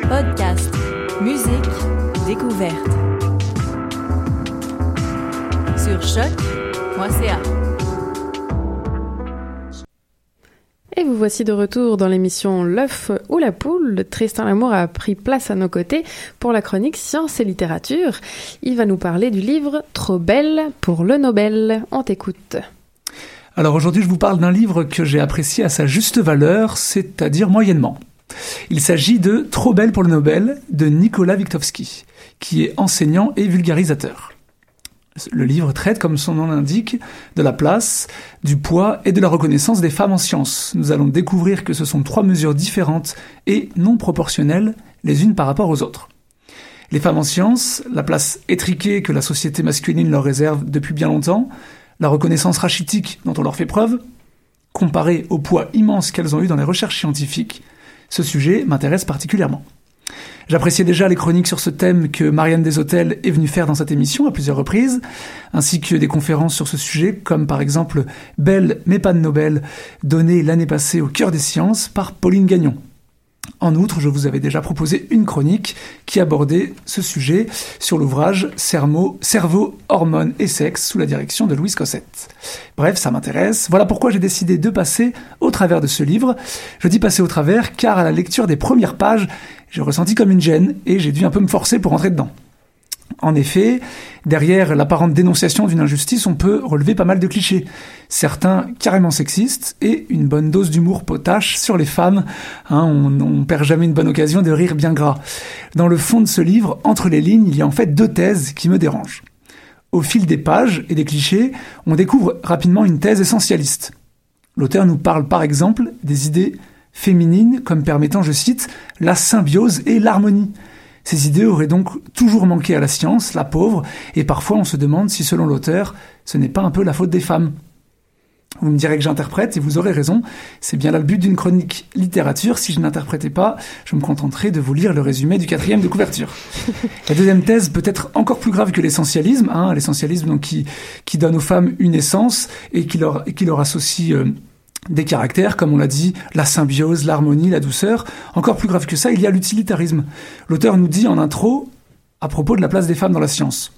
Podcast, musique, découverte. Sur choc.ca. Et vous voici de retour dans l'émission L'œuf ou la poule. Tristan Lamour a pris place à nos côtés pour la chronique Sciences et littérature. Il va nous parler du livre Trop belle pour le Nobel. On t'écoute. Alors aujourd'hui, je vous parle d'un livre que j'ai apprécié à sa juste valeur, c'est-à-dire moyennement. Il s'agit de Trop belle pour le Nobel de Nicolas Wiktovsky, qui est enseignant et vulgarisateur. Le livre traite, comme son nom l'indique, de la place, du poids et de la reconnaissance des femmes en sciences. Nous allons découvrir que ce sont trois mesures différentes et non proportionnelles les unes par rapport aux autres. Les femmes en sciences, la place étriquée que la société masculine leur réserve depuis bien longtemps, la reconnaissance rachitique dont on leur fait preuve, comparée au poids immense qu'elles ont eu dans les recherches scientifiques, ce sujet m'intéresse particulièrement. J'appréciais déjà les chroniques sur ce thème que Marianne Deshôtels est venue faire dans cette émission à plusieurs reprises, ainsi que des conférences sur ce sujet, comme par exemple Belle mais pas de Nobel, donnée l'année passée au cœur des sciences par Pauline Gagnon. En outre, je vous avais déjà proposé une chronique qui abordait ce sujet sur l'ouvrage Cerveau, Hormones et Sexe sous la direction de Louise Cossette. Bref, ça m'intéresse. Voilà pourquoi j'ai décidé de passer au travers de ce livre. Je dis passer au travers car à la lecture des premières pages, j'ai ressenti comme une gêne et j'ai dû un peu me forcer pour entrer dedans. En effet, derrière l'apparente dénonciation d'une injustice, on peut relever pas mal de clichés, certains carrément sexistes et une bonne dose d'humour potache sur les femmes. Hein, on, on perd jamais une bonne occasion de rire bien gras. Dans le fond de ce livre, entre les lignes, il y a en fait deux thèses qui me dérangent. Au fil des pages et des clichés, on découvre rapidement une thèse essentialiste. L'auteur nous parle par exemple des idées féminines comme permettant, je cite, la symbiose et l'harmonie. Ces idées auraient donc toujours manqué à la science, la pauvre, et parfois on se demande si, selon l'auteur, ce n'est pas un peu la faute des femmes. Vous me direz que j'interprète, et vous aurez raison, c'est bien là le but d'une chronique littérature. Si je n'interprétais pas, je me contenterai de vous lire le résumé du quatrième de couverture. (laughs) La deuxième thèse peut être encore plus grave que l'essentialisme, hein, l'essentialisme donc qui, qui donne aux femmes une essence et qui leur, et qui leur associe... Euh, des caractères, comme on l'a dit, la symbiose, l'harmonie, la douceur. Encore plus grave que ça, il y a l'utilitarisme. L'auteur nous dit en intro, à propos de la place des femmes dans la science.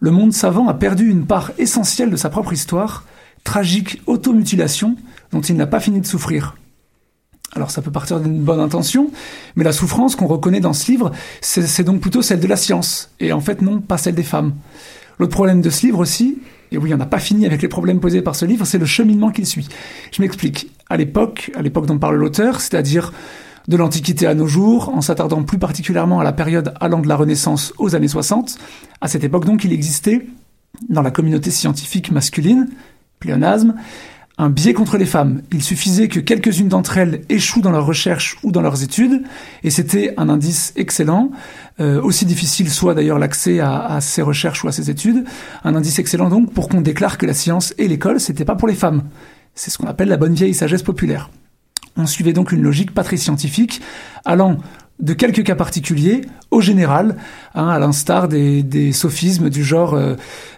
Le monde savant a perdu une part essentielle de sa propre histoire, tragique automutilation dont il n'a pas fini de souffrir. Alors ça peut partir d'une bonne intention, mais la souffrance qu'on reconnaît dans ce livre, c'est donc plutôt celle de la science, et en fait non, pas celle des femmes. L'autre problème de ce livre aussi, et oui, on n'a pas fini avec les problèmes posés par ce livre, c'est le cheminement qu'il suit. Je m'explique. À l'époque, à l'époque dont parle l'auteur, c'est-à-dire de l'Antiquité à nos jours, en s'attardant plus particulièrement à la période allant de la Renaissance aux années 60, à cette époque donc il existait, dans la communauté scientifique masculine, pléonasme, un biais contre les femmes. Il suffisait que quelques-unes d'entre elles échouent dans leurs recherches ou dans leurs études, et c'était un indice excellent, euh, aussi difficile soit d'ailleurs l'accès à, à, ces recherches ou à ces études, un indice excellent donc pour qu'on déclare que la science et l'école, c'était pas pour les femmes. C'est ce qu'on appelle la bonne vieille sagesse populaire. On suivait donc une logique pas très scientifique, allant de quelques cas particuliers au général, hein, à l'instar des, sophismes du genre euh,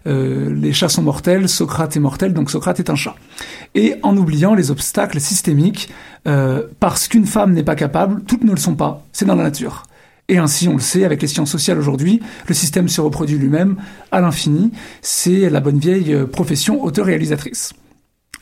euh, les chats sont mortels, Socrate est mortel, donc Socrate est un chat. Et en oubliant les obstacles systémiques, euh, parce qu'une femme n'est pas capable, toutes ne le sont pas, c'est dans la nature. Et ainsi, on le sait, avec les sciences sociales aujourd'hui, le système se reproduit lui-même à l'infini, c'est la bonne vieille profession auteur-réalisatrice.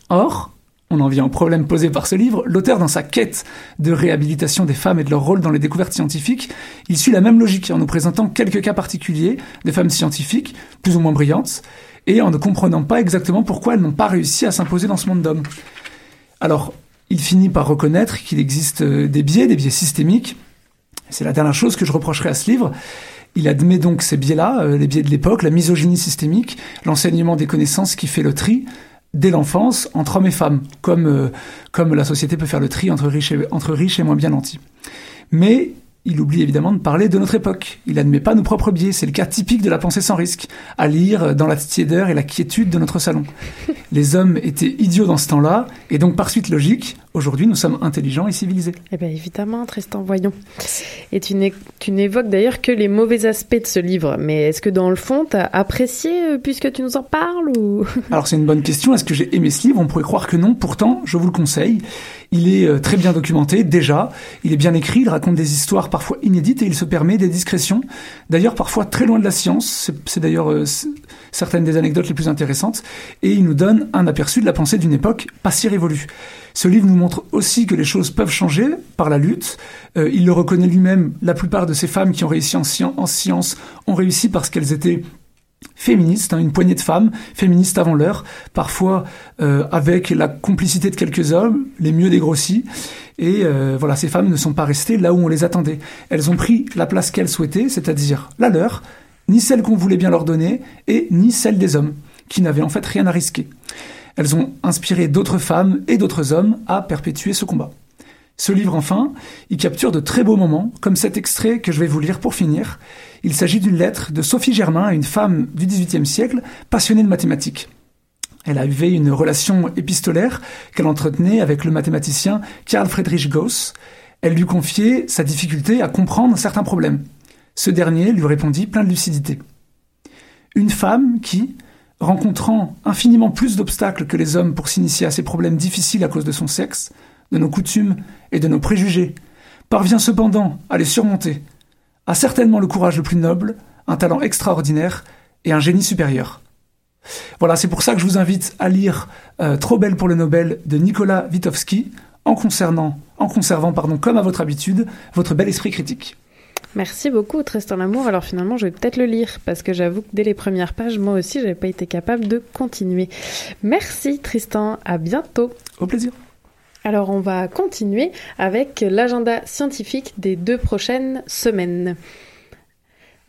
Or, on en vient au problème posé par ce livre, l'auteur, dans sa quête de réhabilitation des femmes et de leur rôle dans les découvertes scientifiques, il suit la même logique en nous présentant quelques cas particuliers de femmes scientifiques, plus ou moins brillantes, et en ne comprenant pas exactement pourquoi elles n'ont pas réussi à s'imposer dans ce monde d'hommes. Alors, il finit par reconnaître qu'il existe euh, des biais, des biais systémiques. C'est la dernière chose que je reprocherai à ce livre. Il admet donc ces biais-là, euh, les biais de l'époque, la misogynie systémique, l'enseignement des connaissances qui fait le tri dès l'enfance entre hommes et femmes, comme, euh, comme la société peut faire le tri entre riches et, entre riches et moins bien nantis. Mais il oublie évidemment de parler de notre époque. Il n'admet pas nos propres biais. C'est le cas typique de la pensée sans risque, à lire dans la tiédeur et la quiétude de notre salon. (laughs) Les hommes étaient idiots dans ce temps-là, et donc par suite logique, aujourd'hui nous sommes intelligents et civilisés. Eh bien évidemment, Tristan, voyons. Et tu, n'évoques d'ailleurs que les mauvais aspects de ce livre, mais est-ce que dans le fond, tu as apprécié euh, puisque tu nous en parles ou... (laughs) Alors c'est une bonne question. Est-ce que j'ai aimé ce livre? On pourrait croire que non. Pourtant, je vous le conseille. Il est euh, très bien documenté, déjà. Il est bien écrit, il raconte des histoires parfois inédites et il se permet des discrétions. D'ailleurs, parfois très loin de la science. C'est d'ailleurs euh, certaines des anecdotes les plus intéressantes. Et il nous donne un aperçu de la pensée d'une époque pas si révolue. Ce livre nous montre aussi que les choses peuvent changer par la lutte. Euh, il le reconnaît lui-même. La plupart de ces femmes qui ont réussi en, en science ont réussi parce qu'elles étaient féministes, hein, une poignée de femmes féministes avant l'heure, parfois euh, avec la complicité de quelques hommes, les mieux dégrossis. Et euh, voilà, ces femmes ne sont pas restées là où on les attendait. Elles ont pris la place qu'elles souhaitaient, c'est-à-dire la leur, ni celle qu'on voulait bien leur donner, et ni celle des hommes, qui n'avaient en fait rien à risquer. Elles ont inspiré d'autres femmes et d'autres hommes à perpétuer ce combat. Ce livre, enfin, il capture de très beaux moments, comme cet extrait que je vais vous lire pour finir. Il s'agit d'une lettre de Sophie Germain, une femme du XVIIIe siècle, passionnée de mathématiques. Elle a eu une relation épistolaire qu'elle entretenait avec le mathématicien Carl Friedrich Gauss. Elle lui confiait sa difficulté à comprendre certains problèmes. Ce dernier lui répondit plein de lucidité. Une femme qui, rencontrant infiniment plus d'obstacles que les hommes pour s'initier à ces problèmes difficiles à cause de son sexe, de nos coutumes et de nos préjugés, parvient cependant à les surmonter, a certainement le courage le plus noble, un talent extraordinaire et un génie supérieur. Voilà, c'est pour ça que je vous invite à lire euh, Trop belle pour le Nobel de Nicolas Wittowski, en, concernant, en conservant, pardon, comme à votre habitude, votre bel esprit critique. Merci beaucoup Tristan Lamour. Alors finalement, je vais peut-être le lire parce que j'avoue que dès les premières pages, moi aussi, j'avais pas été capable de continuer. Merci Tristan. À bientôt. Au plaisir. Alors on va continuer avec l'agenda scientifique des deux prochaines semaines.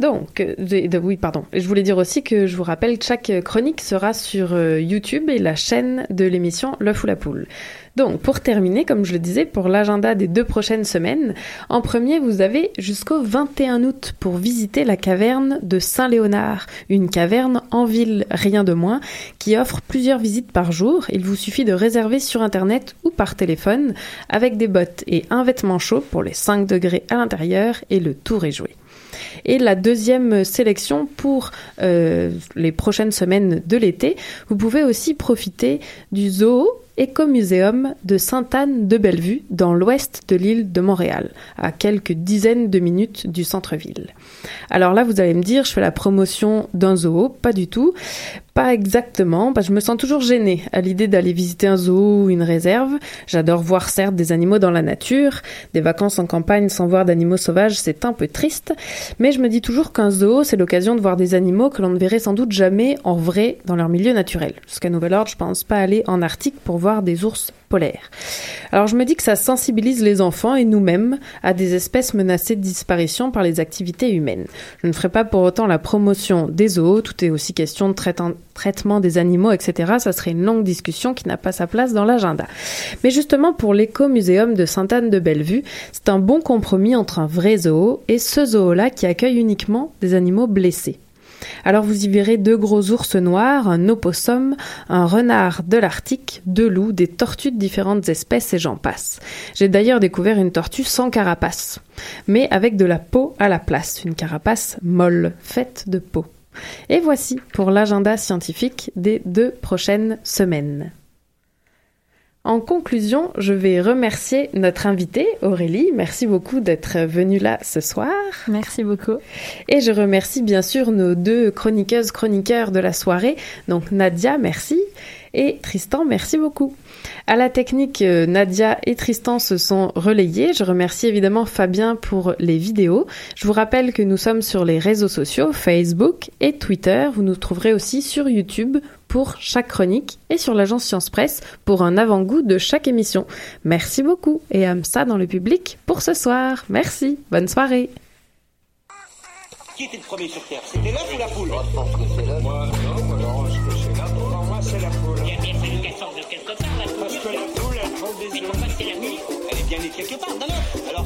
Donc, de, oui, pardon. Je voulais dire aussi que je vous rappelle que chaque chronique sera sur euh, YouTube et la chaîne de l'émission L'œuf ou la poule. Donc, pour terminer, comme je le disais, pour l'agenda des deux prochaines semaines, en premier, vous avez jusqu'au 21 août pour visiter la caverne de Saint-Léonard, une caverne en ville, rien de moins, qui offre plusieurs visites par jour. Il vous suffit de réserver sur Internet ou par téléphone avec des bottes et un vêtement chaud pour les 5 degrés à l'intérieur et le tour est joué. Et la deuxième sélection pour euh, les prochaines semaines de l'été, vous pouvez aussi profiter du zoo Écomuséum de Sainte-Anne-de-Bellevue, dans l'ouest de l'île de Montréal, à quelques dizaines de minutes du centre-ville. Alors là, vous allez me dire, je fais la promotion d'un zoo, pas du tout. Pas exactement, je me sens toujours gênée à l'idée d'aller visiter un zoo ou une réserve. J'adore voir certes des animaux dans la nature, des vacances en campagne sans voir d'animaux sauvages, c'est un peu triste, mais je me dis toujours qu'un zoo, c'est l'occasion de voir des animaux que l'on ne verrait sans doute jamais en vrai dans leur milieu naturel. Jusqu'à nouvel ordre, je pense pas aller en Arctique pour des ours polaires. Alors je me dis que ça sensibilise les enfants et nous-mêmes à des espèces menacées de disparition par les activités humaines. Je ne ferai pas pour autant la promotion des zoos, tout est aussi question de traitement des animaux, etc. Ça serait une longue discussion qui n'a pas sa place dans l'agenda. Mais justement pour l'écomuséum de Sainte-Anne-de-Bellevue, c'est un bon compromis entre un vrai zoo et ce zoo-là qui accueille uniquement des animaux blessés. Alors vous y verrez deux gros ours noirs, un opossum, un renard de l'Arctique, deux loups, des tortues de différentes espèces et j'en passe. J'ai d'ailleurs découvert une tortue sans carapace, mais avec de la peau à la place, une carapace molle, faite de peau. Et voici pour l'agenda scientifique des deux prochaines semaines. En conclusion, je vais remercier notre invitée, Aurélie. Merci beaucoup d'être venue là ce soir. Merci beaucoup. Et je remercie bien sûr nos deux chroniqueuses, chroniqueurs de la soirée. Donc Nadia, merci. Et Tristan, merci beaucoup. À la technique, euh, Nadia et Tristan se sont relayés. Je remercie évidemment Fabien pour les vidéos. Je vous rappelle que nous sommes sur les réseaux sociaux, Facebook et Twitter. Vous nous trouverez aussi sur YouTube pour chaque chronique et sur l'agence Science Presse pour un avant-goût de chaque émission. Merci beaucoup et à ça dans le public pour ce soir. Merci. Bonne soirée. Qui était le premier sur Terre? C'était l'œuf ou la poule? Je pense que c'est l'œuf. quelque part. Non, non. Alors